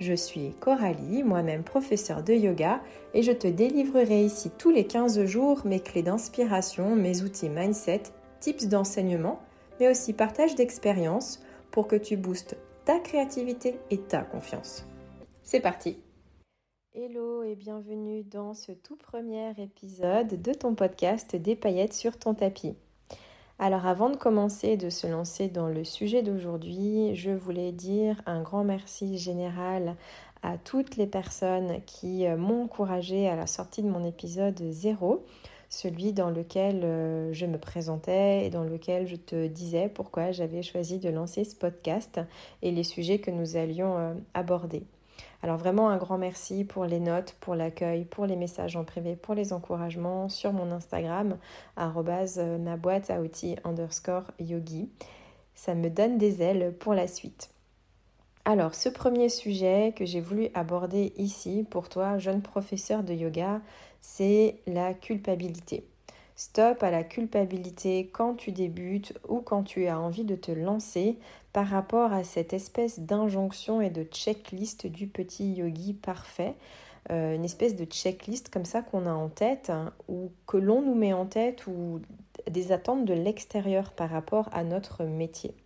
Je suis Coralie, moi-même professeure de yoga, et je te délivrerai ici tous les 15 jours mes clés d'inspiration, mes outils mindset, tips d'enseignement, mais aussi partage d'expériences pour que tu boostes ta créativité et ta confiance. C'est parti Hello et bienvenue dans ce tout premier épisode de ton podcast Des paillettes sur ton tapis. Alors avant de commencer de se lancer dans le sujet d'aujourd'hui, je voulais dire un grand merci général à toutes les personnes qui euh, m'ont encouragé à la sortie de mon épisode 0, celui dans lequel euh, je me présentais et dans lequel je te disais pourquoi j'avais choisi de lancer ce podcast et les sujets que nous allions euh, aborder. Alors vraiment un grand merci pour les notes, pour l'accueil, pour les messages en privé, pour les encouragements sur mon Instagram, euh, ma boîte à outils underscore yogi. Ça me donne des ailes pour la suite. Alors, ce premier sujet que j'ai voulu aborder ici pour toi, jeune professeur de yoga, c'est la culpabilité. Stop à la culpabilité quand tu débutes ou quand tu as envie de te lancer par rapport à cette espèce d'injonction et de checklist du petit yogi parfait. Euh, une espèce de checklist comme ça qu'on a en tête hein, ou que l'on nous met en tête ou des attentes de l'extérieur par rapport à notre métier.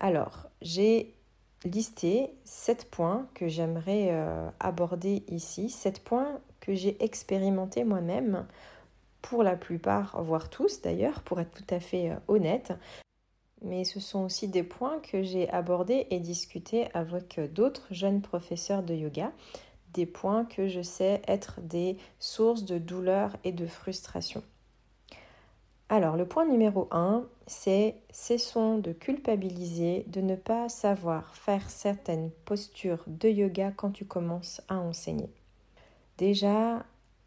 Alors, j'ai listé sept points que j'aimerais euh, aborder ici, sept points que j'ai expérimentés moi-même pour la plupart, voire tous d'ailleurs, pour être tout à fait euh, honnête. Mais ce sont aussi des points que j'ai abordés et discutés avec d'autres jeunes professeurs de yoga, des points que je sais être des sources de douleur et de frustration. Alors, le point numéro 1, c'est cessons de culpabiliser, de ne pas savoir faire certaines postures de yoga quand tu commences à enseigner. Déjà,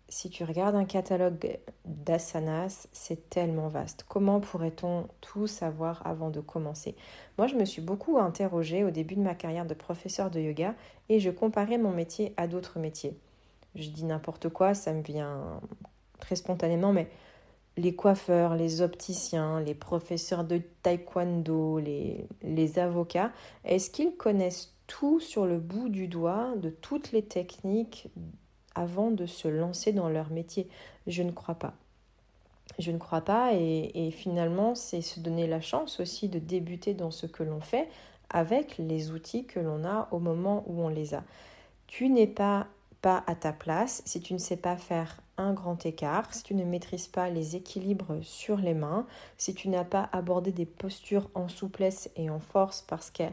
si tu regardes un catalogue d'asanas, c'est tellement vaste. Comment pourrait-on tout savoir avant de commencer? Moi, je me suis beaucoup interrogée au début de ma carrière de professeur de yoga et je comparais mon métier à d'autres métiers. Je dis n'importe quoi, ça me vient très spontanément, mais les coiffeurs, les opticiens, les professeurs de taekwondo, les, les avocats, est-ce qu'ils connaissent tout sur le bout du doigt de toutes les techniques avant de se lancer dans leur métier Je ne crois pas. Je ne crois pas et, finalement c'est se donner la chance aussi de débuter dans ce que l'on fait avec les outils que l'on a au moment où on les a. Tu n'es pas pas à ta place si tu ne sais pas faire un grand écart, si tu ne maîtrises pas les équilibres sur les mains, si tu n'as pas abordé des postures en souplesse et en force parce que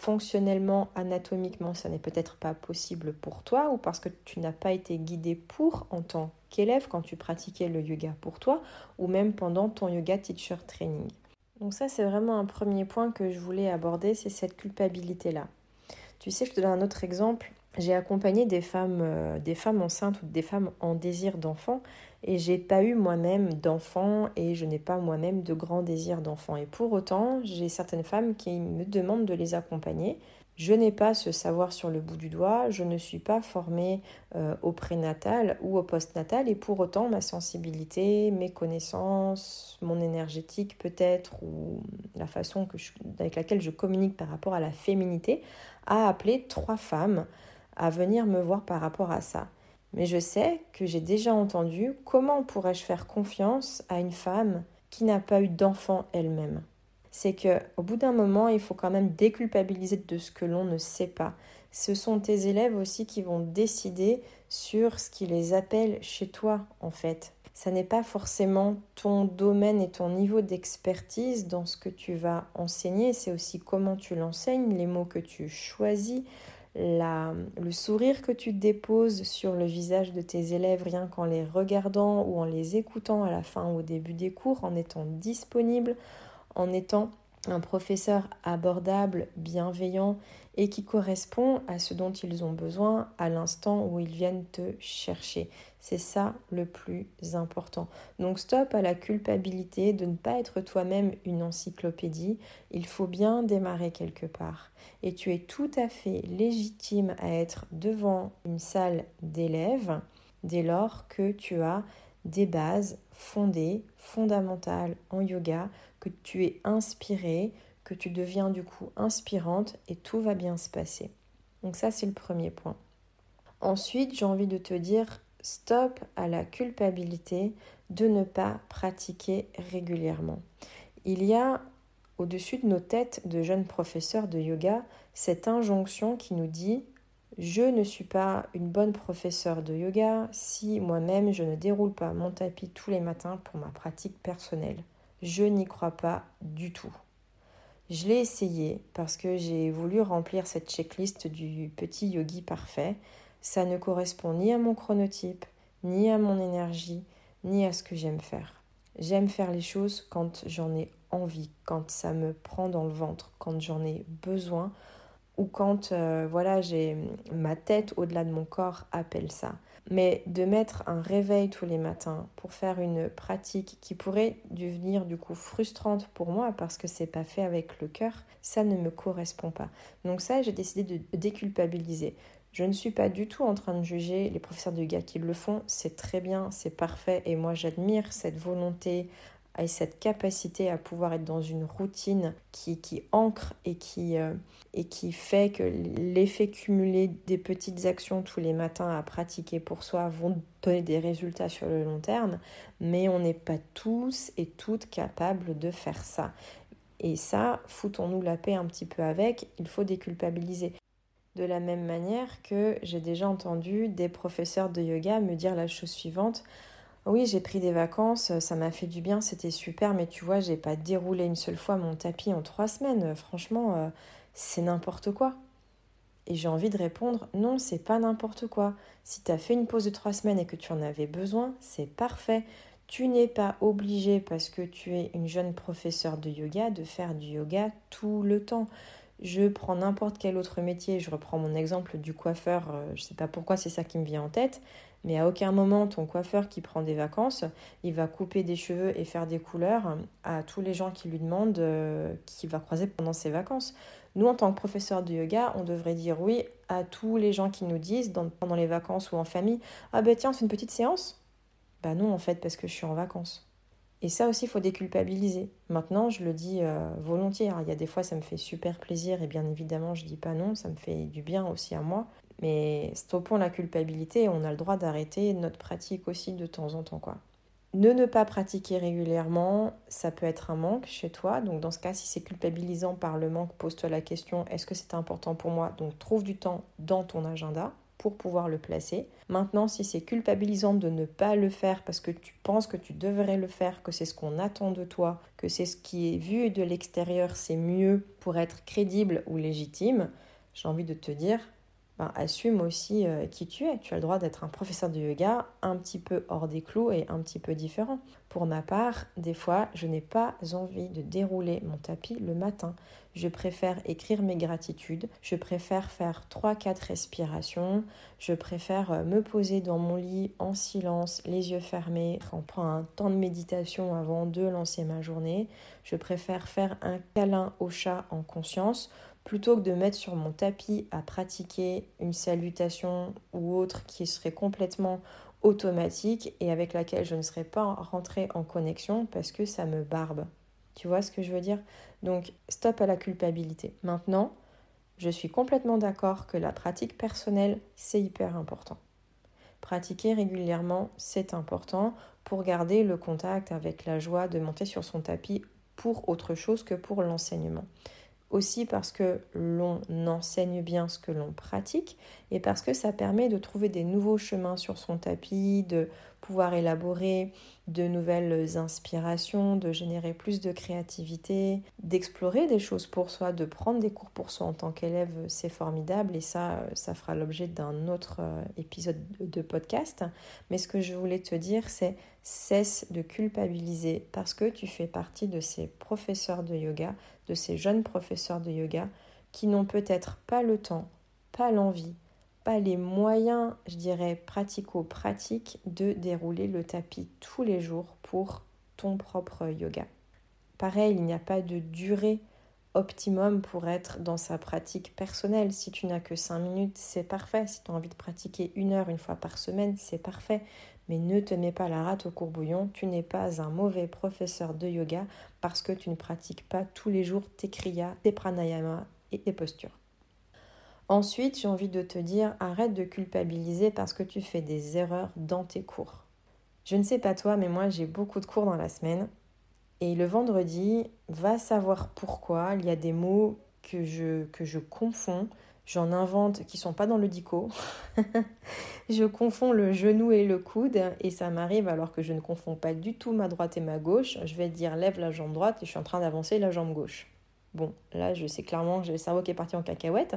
fonctionnellement, anatomiquement, ça n'est peut-être pas possible pour toi ou parce que tu n'as pas été guidé pour en tant qu'élève quand tu pratiquais le yoga pour toi ou même pendant ton yoga teacher training. Donc ça, c'est vraiment un premier point que je voulais aborder, c'est cette culpabilité-là. Tu sais, je te donne un autre exemple. J'ai accompagné des femmes, euh, des femmes enceintes ou des femmes en désir d'enfant et j'ai pas eu moi-même d'enfant et je n'ai pas moi-même de grand désir d'enfant. Et pour autant, j'ai certaines femmes qui me demandent de les accompagner. Je n'ai pas ce savoir sur le bout du doigt, je ne suis pas formée euh, au prénatal ou au postnatal et pour autant ma sensibilité, mes connaissances, mon énergétique peut-être ou la façon avec laquelle je communique par rapport à la féminité a appelé trois femmes à venir me voir par rapport à ça. Mais je sais que j'ai déjà entendu comment pourrais-je faire confiance à une femme qui n'a pas eu d'enfant elle-même. C'est que au bout d'un moment, il faut quand même déculpabiliser de ce que l'on ne sait pas. Ce sont tes élèves aussi qui vont décider sur ce qui les appelle chez toi en fait. Ça n'est pas forcément ton domaine et ton niveau d'expertise dans ce que tu vas enseigner, c'est aussi comment tu l'enseignes, les mots que tu choisis, le sourire que tu déposes sur le visage de tes élèves rien qu'en les regardant ou en les écoutant à la fin ou au début des cours, en étant disponible, en étant un professeur abordable, bienveillant et qui correspond à ce dont ils ont besoin à l'instant où ils viennent te chercher. C'est ça le plus important. Donc stop à la culpabilité de ne pas être toi-même une encyclopédie. Il faut bien démarrer quelque part. Et tu es tout à fait légitime à être devant une salle d'élèves dès lors que tu as des bases fondées, fondamentales en yoga, que tu es inspiré, que tu deviens du coup inspirante et tout va bien se passer. Donc ça c'est le premier point. Ensuite, j'ai envie de te dire stop à la culpabilité de ne pas pratiquer régulièrement. Il y a au-dessus de nos têtes de jeunes professeurs de yoga cette injonction qui nous dit je ne suis pas une bonne professeure de yoga si moi-même je ne déroule pas mon tapis tous les matins pour ma pratique personnelle. Je n'y crois pas du tout. Je l'ai essayé parce que j'ai voulu remplir cette checklist du petit yogi parfait. Ça ne correspond ni à mon chronotype, ni à mon énergie, ni à ce que j'aime faire. J'aime faire les choses quand j'en ai envie, quand ça me prend dans le ventre, quand j'en ai besoin ou quand euh, voilà j'ai ma tête au-delà de mon corps appelle ça. Mais de mettre un réveil tous les matins pour faire une pratique qui pourrait devenir du coup frustrante pour moi parce que c'est pas fait avec le cœur, ça ne me correspond pas. Donc ça, j'ai décidé de déculpabiliser. Je ne suis pas du tout en train de juger les professeurs de yoga qui le font, c'est très bien, c'est parfait et moi j'admire cette volonté et cette capacité à pouvoir être dans une routine qui, qui ancre et qui, euh, et qui fait que l'effet cumulé des petites actions tous les matins à pratiquer pour soi vont donner des résultats sur le long terme, mais on n'est pas tous et toutes capables de faire ça. Et ça, foutons-nous la paix un petit peu avec, il faut déculpabiliser. De la même manière que j'ai déjà entendu des professeurs de yoga me dire la chose suivante, oui, j'ai pris des vacances, ça m'a fait du bien, c'était super, mais tu vois, j'ai pas déroulé une seule fois mon tapis en trois semaines. Franchement, euh, c'est n'importe quoi. Et j'ai envie de répondre, non, c'est pas n'importe quoi. Si tu as fait une pause de trois semaines et que tu en avais besoin, c'est parfait. Tu n'es pas obligé, parce que tu es une jeune professeure de yoga, de faire du yoga tout le temps. Je prends n'importe quel autre métier, je reprends mon exemple du coiffeur, euh, je sais pas pourquoi c'est ça qui me vient en tête, mais à aucun moment, ton coiffeur qui prend des vacances, il va couper des cheveux et faire des couleurs à tous les gens qui lui demandent, euh, qu'il va croiser pendant ses vacances. Nous, en tant que professeur de yoga, on devrait dire oui à tous les gens qui nous disent pendant les vacances ou en famille Ah ben tiens, c'est une petite séance? Bah non, en fait, parce que je suis en vacances. Et ça aussi, il faut déculpabiliser. Maintenant, je le dis euh, volontiers. il y a des fois, ça me fait super plaisir et bien évidemment, je dis pas non, ça me fait du bien aussi à moi. Mais stoppons la culpabilité, on a le droit d'arrêter notre pratique aussi de temps en temps. quoi. Ne ne pas pratiquer régulièrement, ça peut être un manque chez toi. Donc dans ce cas, si c'est culpabilisant par le manque, pose-toi la question, est-ce que c'est important pour moi? Donc trouve du temps dans ton agenda pour pouvoir le placer. Maintenant, si c'est culpabilisant de ne pas le faire parce que tu penses que tu devrais le faire, que c'est ce qu'on attend de toi, que c'est ce qui est vu de l'extérieur, c'est mieux pour être crédible ou légitime, j'ai envie de te dire, assume aussi euh, qui tu es. Tu as le droit d'être un professeur de yoga un petit peu hors des clous et un petit peu différent. Pour ma part, des fois, je n'ai pas envie de dérouler mon tapis le matin. Je préfère écrire mes gratitudes, je préfère faire 3-4 respirations, je préfère euh, me poser dans mon lit en silence, les yeux fermés, on prend un temps de méditation avant de lancer ma journée, je préfère faire un câlin au chat en conscience plutôt que de mettre sur mon tapis à pratiquer une salutation ou autre qui serait complètement automatique et avec laquelle je ne serais pas rentrée en connexion parce que ça me barbe. Tu vois ce que je veux dire? Donc stop à la culpabilité. Maintenant, je suis complètement d'accord que la pratique personnelle, c'est hyper important. Pratiquer régulièrement, c'est important pour garder le contact avec la joie de monter sur son tapis pour autre chose que pour l'enseignement aussi parce que l'on enseigne bien ce que l'on pratique et parce que ça permet de trouver des nouveaux chemins sur son tapis, de pouvoir élaborer de nouvelles inspirations, de générer plus de créativité, d'explorer des choses pour soi, de prendre des cours pour soi en tant qu'élève, c'est formidable et ça, ça fera l'objet d'un autre euh, épisode de podcast. Mais ce que je voulais te dire, c'est cesse de culpabiliser parce que tu fais partie de ces professeurs de yoga, ces jeunes professeurs de yoga qui n'ont peut-être pas le temps, pas l'envie, pas les moyens, je dirais, pratico-pratiques de dérouler le tapis tous les jours pour ton propre yoga. Pareil, il n'y a pas de durée optimum pour être dans sa pratique personnelle. Si tu n'as que 5 minutes, c'est parfait. Si tu as envie de pratiquer une heure une fois par semaine, c'est parfait. Mais ne te mets pas la rate au courbouillon. Tu n'es pas un mauvais professeur de yoga parce que tu ne pratiques pas tous les jours tes kriyas, tes pranayama et tes postures. Ensuite, j'ai envie de te dire, arrête de culpabiliser parce que tu fais des erreurs dans tes cours. Je ne sais pas toi, mais moi j'ai beaucoup de cours dans la semaine et le vendredi, va savoir pourquoi, il y a des mots que je, que je confonds. J'en invente qui sont pas dans le dico. je confonds le genou et le coude et ça m'arrive alors que je ne confonds pas du tout ma droite et ma gauche. Je vais dire lève la jambe droite et je suis en train d'avancer la jambe gauche. Bon, là, je sais clairement, j'ai le cerveau qui est parti en cacahuète.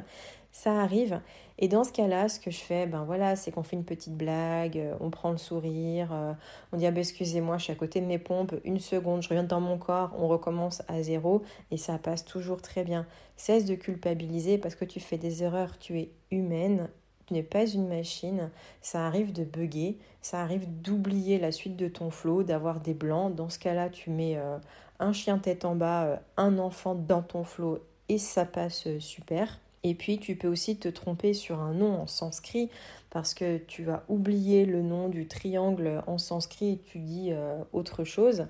Ça arrive. Et dans ce cas-là, ce que je fais, ben voilà, c'est qu'on fait une petite blague, euh, on prend le sourire, euh, on dit ah ben excusez-moi, je suis à côté de mes pompes, une seconde, je reviens dans mon corps, on recommence à zéro et ça passe toujours très bien. Cesse de culpabiliser parce que tu fais des erreurs, tu es humaine, pas une machine, ça arrive de bugger, ça arrive d'oublier la suite de ton flow, d'avoir des blancs. Dans ce cas-là, tu mets euh, un chien tête en bas, euh, un enfant dans ton flot et ça passe euh, super. Et puis tu peux aussi te tromper sur un nom en sanskrit parce que tu vas oublier le nom du triangle en sanskrit et tu dis autre chose.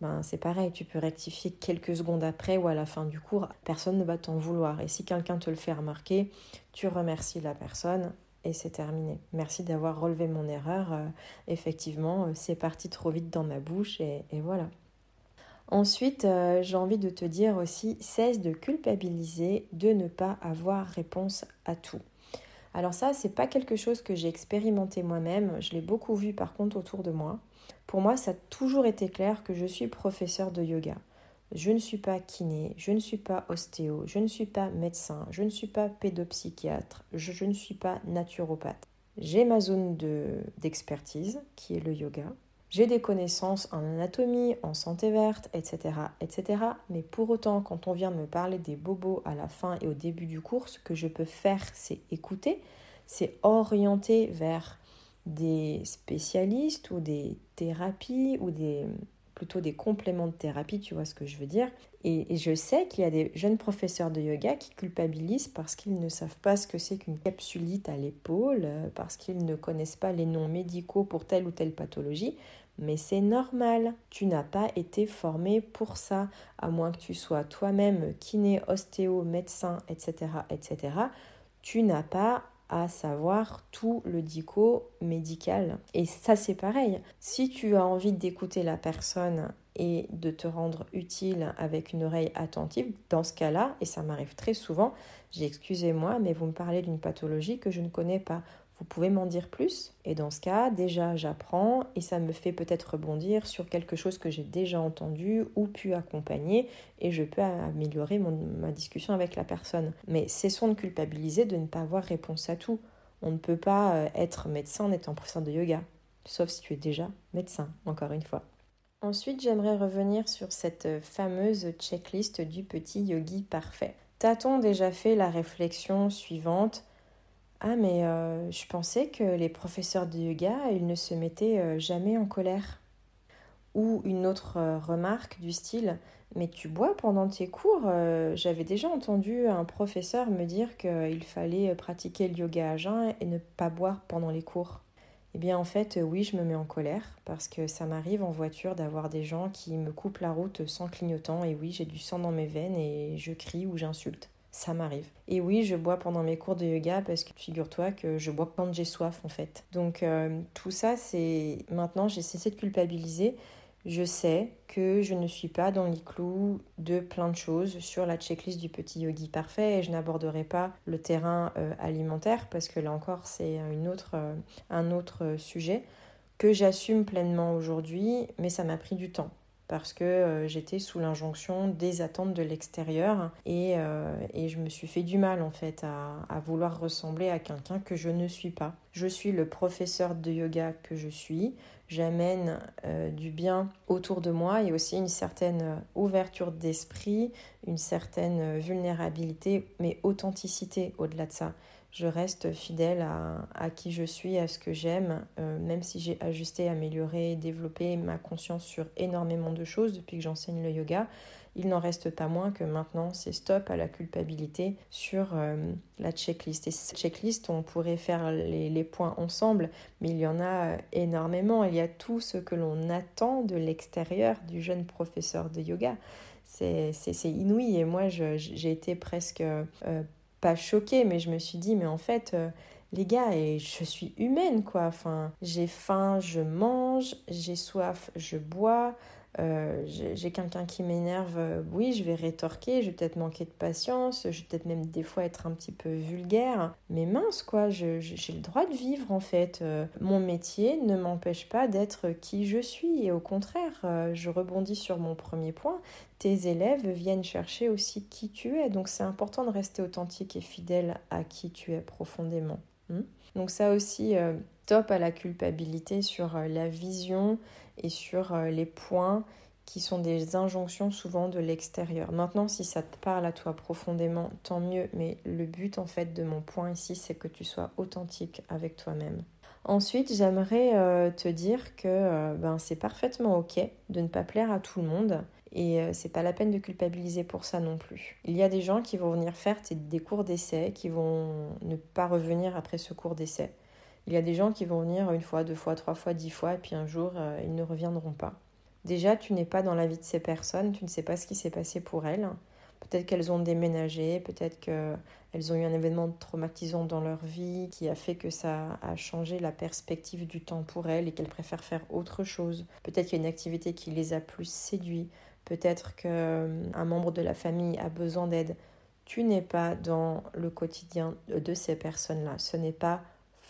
Ben, c'est pareil, tu peux rectifier quelques secondes après ou à la fin du cours, personne ne va t'en vouloir. Et si quelqu'un te le fait remarquer, tu remercies la personne et c'est terminé. Merci d'avoir relevé mon erreur. effectivement, c'est parti trop vite dans ma bouche et voilà. Ensuite, euh, j'ai envie de te dire aussi, cesse de culpabiliser de ne pas avoir réponse à tout. Alors ça, c'est pas quelque chose que j'ai expérimenté moi-même, je l'ai beaucoup vu par contre autour de moi. Pour moi, ça a toujours été clair que je suis professeur de yoga. Je ne suis pas kiné, je ne suis pas ostéo, je ne suis pas médecin, je ne suis pas pédopsychiatre, je, ne suis pas naturopathe. J'ai ma zone d'expertise qui est le yoga. J'ai des connaissances en anatomie, en santé verte, etc., etc. Mais pour autant, quand on vient me parler des bobos à la fin et au début du cours, ce que je peux faire, c'est écouter, c'est orienter vers des spécialistes ou des thérapies ou des plutôt des compléments de thérapie, tu vois ce que je veux dire. Et, je sais qu'il y a des jeunes professeurs de yoga qui culpabilisent parce qu'ils ne savent pas ce que c'est qu'une capsulite à l'épaule, parce qu'ils ne connaissent pas les noms médicaux pour telle ou telle pathologie. Mais c'est normal, tu n'as pas été formé pour ça, à moins que tu sois toi-même kiné, ostéo, médecin, etc., etc. Tu n'as pas à savoir tout le dico médical. Et ça c'est pareil. Si tu as envie d'écouter la personne et de te rendre utile avec une oreille attentive, dans ce cas-là, et ça m'arrive très souvent, j'ai excusez-moi, mais vous me parlez d'une pathologie que je ne connais pas. Vous pouvez m'en dire plus? Et dans ce cas, déjà, j'apprends et ça me fait peut-être rebondir sur quelque chose que j'ai déjà entendu ou pu accompagner et je peux améliorer ma discussion avec la personne. Mais cessons de culpabiliser de ne pas avoir réponse à tout. On ne peut pas euh, être médecin en étant professeur de yoga, sauf si tu es déjà médecin, encore une fois. Ensuite, j'aimerais revenir sur cette fameuse checklist du petit yogi parfait. T'a-t-on déjà fait la réflexion suivante? Ah, mais euh, je pensais que les professeurs de yoga, ils ne se mettaient euh, jamais en colère. Ou une autre euh, remarque du style Mais tu bois pendant tes cours J'avais déjà entendu un professeur me dire qu'il fallait pratiquer le yoga à jeun et ne pas boire pendant les cours. Eh bien, en fait, oui, je me mets en colère parce que ça m'arrive en voiture d'avoir des gens qui me coupent la route sans clignotant. Et oui, j'ai du sang dans mes veines et je crie ou j'insulte ça m'arrive. Et oui, je bois pendant mes cours de yoga parce que figure-toi que je bois quand j'ai soif en fait. Donc euh, tout ça, c'est maintenant j'ai cessé de culpabiliser. Je sais que je ne suis pas dans les clous de plein de choses sur la checklist du petit yogi parfait et je n'aborderai pas le terrain euh, alimentaire parce que là encore c'est euh, un autre sujet que j'assume pleinement aujourd'hui, mais ça m'a pris du temps parce que euh, j'étais sous l'injonction des attentes de l'extérieur et, euh, et, je me suis fait du mal en fait à, vouloir ressembler à quelqu'un que je ne suis pas. Je suis le professeur de yoga que je suis, j'amène euh, du bien autour de moi et aussi une certaine ouverture d'esprit, une certaine vulnérabilité, mais authenticité au-delà de ça je reste fidèle à, qui je suis, à ce que j'aime, euh, même si j'ai ajusté, amélioré, développé ma conscience sur énormément de choses depuis que j'enseigne le yoga. Il n'en reste pas moins que maintenant c'est stop à la culpabilité sur euh, la checklist. Et cette checklist, on pourrait faire les, les, points ensemble, mais il y en a énormément. Il y a tout ce que l'on attend de l'extérieur du jeune professeur de yoga. C'est inouï et moi j'ai été presque euh, pas choquée, mais je me suis dit, mais en fait, euh, les gars, et je suis humaine, quoi. Enfin, j'ai faim, je mange, j'ai soif, je bois, euh, j'ai quelqu'un qui m'énerve, euh, oui, je vais rétorquer, je vais peut-être manquer de patience, je vais peut-être même des fois être un petit peu vulgaire, mais mince quoi, j'ai le droit de vivre en fait. Euh, mon métier ne m'empêche pas d'être qui je suis. Et au contraire, je rebondis sur mon premier point, tes élèves viennent chercher aussi qui tu es, donc c'est important de rester authentique et fidèle à qui tu es profondément. Hmm? Donc ça aussi, top à la culpabilité sur la vision et sur euh, les points qui sont des injonctions souvent de l'extérieur. Maintenant, si ça te parle à toi profondément, tant mieux, mais le but en fait de mon point ici, c'est que tu sois authentique avec toi-même. Ensuite, j'aimerais euh, te dire que euh, ben, c'est parfaitement ok de ne pas plaire à tout le monde et c'est pas la peine de culpabiliser pour ça non plus. Il y a des gens qui vont venir faire des cours d'essai, qui vont ne pas revenir après ce cours d'essai. Il y a des gens qui vont venir une fois, deux fois, trois fois, dix fois, et puis un jour, euh, ils ne reviendront pas. Déjà, tu n'es pas dans la vie de ces personnes, tu ne sais pas ce qui s'est passé pour elles. Peut-être qu'elles ont déménagé, peut-être qu'elles ont eu un événement traumatisant dans leur vie qui a fait que ça a changé la perspective du temps pour elles et qu'elles préfèrent faire autre chose. Peut-être qu'il y a une activité qui les a plus séduits. Peut-être qu'un membre de la famille a besoin d'aide. Tu n'es pas dans le quotidien de ces personnes-là. Ce n'est pas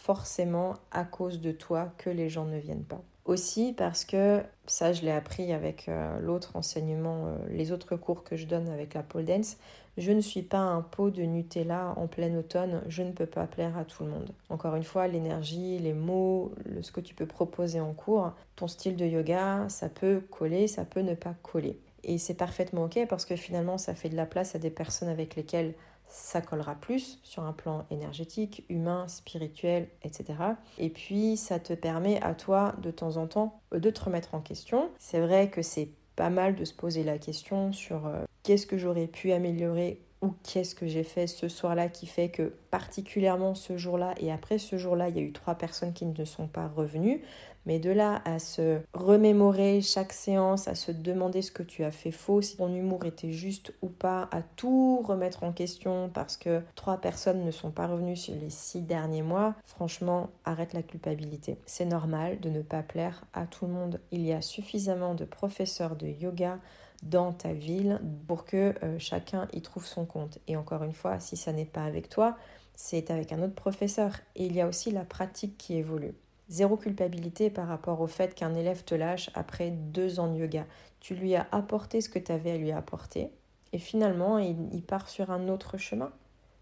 forcément à cause de toi que les gens ne viennent pas. Aussi parce que, ça je l'ai appris avec euh, l'autre enseignement, euh, les autres cours que je donne avec la pole dance, je ne suis pas un pot de Nutella en plein automne, je ne peux pas plaire à tout le monde. Encore une fois, l'énergie, les mots, ce que tu peux proposer en cours, ton style de yoga, ça peut coller, ça peut ne pas coller. Et c'est parfaitement ok parce que finalement ça fait de la place à des personnes avec lesquelles ça collera plus sur un plan énergétique, humain, spirituel, etc. Et puis ça te permet à toi de temps en temps de te remettre en question. C'est vrai que c'est pas mal de se poser la question sur euh, qu'est-ce que j'aurais pu améliorer ou qu'est-ce que j'ai fait ce soir-là qui fait que particulièrement ce jour-là et après ce jour-là, il y a eu trois personnes qui ne sont pas revenues. Mais de là à se remémorer chaque séance, à se demander ce que tu as fait faux, si ton humour était juste ou pas, à tout remettre en question parce que trois personnes ne sont pas revenues sur les six derniers mois, franchement, arrête la culpabilité. C'est normal de ne pas plaire à tout le monde. Il y a suffisamment de professeurs de yoga dans ta ville pour que euh, chacun y trouve son compte. Et encore une fois, si ça n'est pas avec toi, c'est avec un autre professeur. Et il y a aussi la pratique qui évolue. Zéro culpabilité par rapport au fait qu'un élève te lâche après deux ans de yoga. Tu lui as apporté ce que tu avais à lui apporter et finalement il, part sur un autre chemin.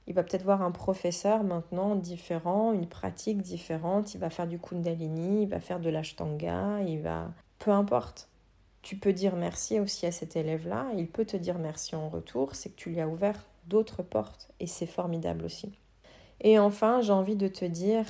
Il va peut-être voir un professeur maintenant différent, une pratique différente, il va faire du kundalini, il va faire de l'ashtanga, il va... Peu importe. Tu peux dire merci aussi à cet élève-là, il peut te dire merci en retour, c'est que tu lui as ouvert d'autres portes et c'est formidable aussi. Et enfin, j'ai envie de te dire,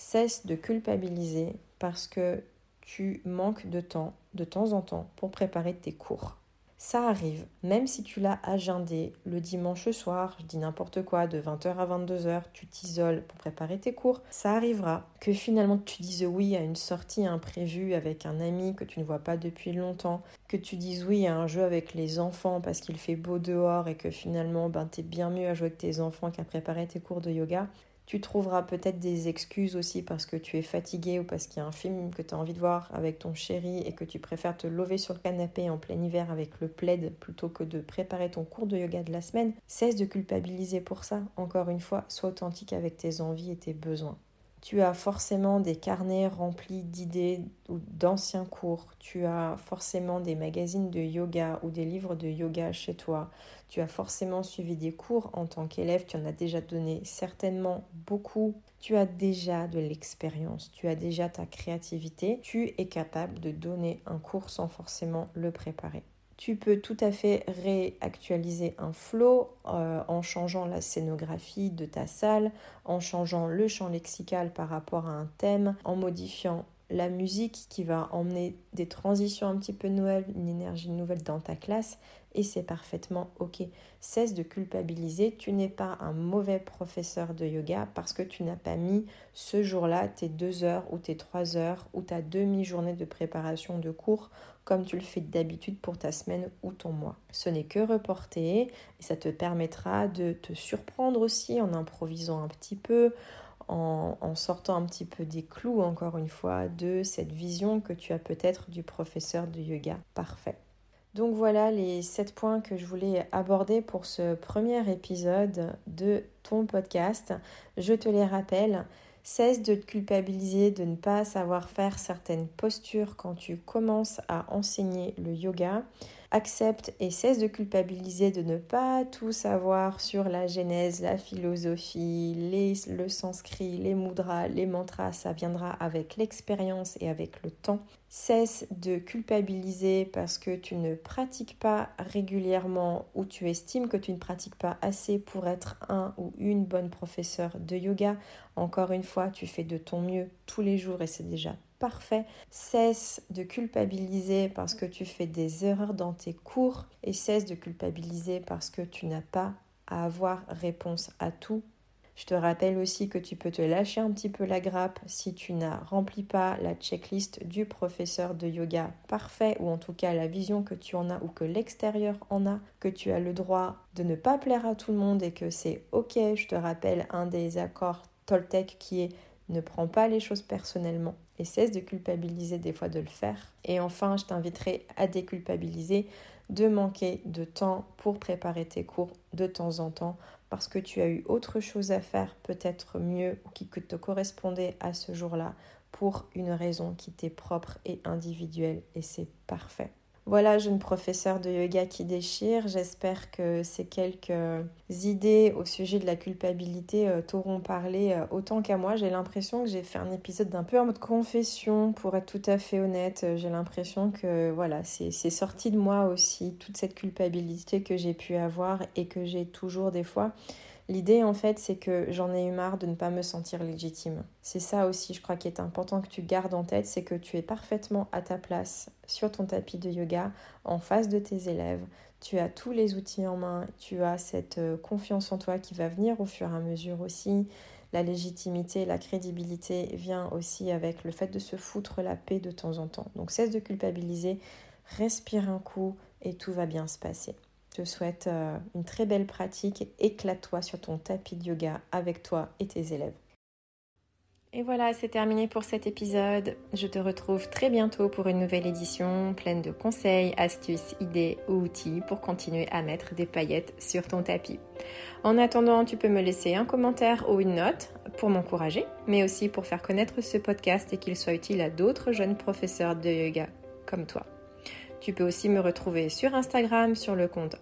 Cesse de culpabiliser parce que tu manques de temps de temps en temps pour préparer tes cours. Ça arrive, même si tu l'as agendé le dimanche soir, je dis n'importe quoi, de 20h à 22h, tu t'isoles pour préparer tes cours, ça arrivera que finalement tu dises oui à une sortie imprévue avec un ami que tu ne vois pas depuis longtemps, que tu dises oui à un jeu avec les enfants parce qu'il fait beau dehors et que finalement ben, t'es bien mieux à jouer avec tes enfants qu'à préparer tes cours de yoga. Tu trouveras peut-être des excuses aussi parce que tu es fatigué ou parce qu'il y a un film que tu as envie de voir avec ton chéri et que tu préfères te lever sur le canapé en plein hiver avec le plaid plutôt que de préparer ton cours de yoga de la semaine. Cesse de culpabiliser pour ça. Encore une fois, sois authentique avec tes envies et tes besoins. Tu as forcément des carnets remplis d'idées ou d'anciens cours. Tu as forcément des magazines de yoga ou des livres de yoga chez toi. Tu as forcément suivi des cours en tant qu'élève. Tu en as déjà donné certainement beaucoup. Tu as déjà de l'expérience. Tu as déjà ta créativité. Tu es capable de donner un cours sans forcément le préparer. Tu peux tout à fait réactualiser un flow euh, en changeant la scénographie de ta salle, en changeant le champ lexical par rapport à un thème, en modifiant la musique qui va emmener des transitions un petit peu nouvelles, une énergie nouvelle dans ta classe et c'est parfaitement ok. Cesse de culpabiliser, tu n'es pas un mauvais professeur de yoga parce que tu n'as pas mis ce jour-là tes deux heures ou tes trois heures ou ta demi-journée de préparation de cours comme tu le fais d'habitude pour ta semaine ou ton mois. Ce n'est que reporter et ça te permettra de te surprendre aussi en improvisant un petit peu, en, sortant un petit peu des clous, encore une fois, de cette vision que tu as peut-être du professeur de yoga parfait. Donc voilà les 7 points que je voulais aborder pour ce premier épisode de ton podcast. Je te les rappelle. Cesse de te culpabiliser de ne pas savoir faire certaines postures quand tu commences à enseigner le yoga. Accepte et cesse de culpabiliser de ne pas tout savoir sur la genèse, la philosophie, les, le sanskrit, les mudras, les mantras. Ça viendra avec l'expérience et avec le temps. Cesse de culpabiliser parce que tu ne pratiques pas régulièrement ou tu estimes que tu ne pratiques pas assez pour être un ou une bonne professeure de yoga. Encore une fois, tu fais de ton mieux tous les jours et c'est déjà parfait. Cesse de culpabiliser parce que tu fais des erreurs dans tes cours et cesse de culpabiliser parce que tu n'as pas à avoir réponse à tout. Je te rappelle aussi que tu peux te lâcher un petit peu la grappe si tu n'as rempli pas la checklist du professeur de yoga parfait ou en tout cas la vision que tu en as ou que l'extérieur en a, que tu as le droit de ne pas plaire à tout le monde et que c'est ok. Je te rappelle un des accords Toltec qui est ne prends pas les choses personnellement et cesse de culpabiliser des fois de le faire. Et enfin, je t'inviterai à déculpabiliser de manquer de temps pour préparer tes cours de temps en temps parce que tu as eu autre chose à faire, peut-être mieux qui te correspondait à ce jour-là pour une raison qui t'est propre et individuelle et c'est parfait. Voilà, jeune professeur de yoga qui déchire. J'espère que ces quelques idées au sujet de la culpabilité euh, t'auront parlé euh, autant qu'à moi. J'ai l'impression que j'ai fait un épisode d'un peu en mode confession, pour être tout à fait honnête. Euh, j'ai l'impression que voilà, c'est sorti de moi aussi, toute cette culpabilité que j'ai pu avoir et que j'ai toujours des fois. L'idée, en fait, c'est que j'en ai eu marre de ne pas me sentir légitime. C'est ça aussi, je crois, qui est important que tu gardes en tête, c'est que tu es parfaitement à ta place sur ton tapis de yoga, en face de tes élèves. Tu as tous les outils en main, tu as cette euh, confiance en toi qui va venir au fur et à mesure aussi. La légitimité, la crédibilité vient aussi avec le fait de se foutre la paix de temps en temps. Donc cesse de culpabiliser, respire un coup et tout va bien se passer. Je te souhaite euh, une très belle pratique. Éclate-toi sur ton tapis de yoga avec toi et tes élèves. Et voilà, c'est terminé pour cet épisode. Je te retrouve très bientôt pour une nouvelle édition pleine de conseils, astuces, idées ou outils pour continuer à mettre des paillettes sur ton tapis. En attendant, tu peux me laisser un commentaire ou une note pour m'encourager, mais aussi pour faire connaître ce podcast et qu'il soit utile à d'autres jeunes professeurs de yoga comme toi. Tu peux aussi me retrouver sur Instagram sur le compte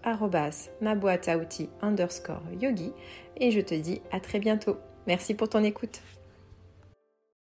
ma boîte à outils underscore yogi et je te dis à très bientôt. Merci pour ton écoute.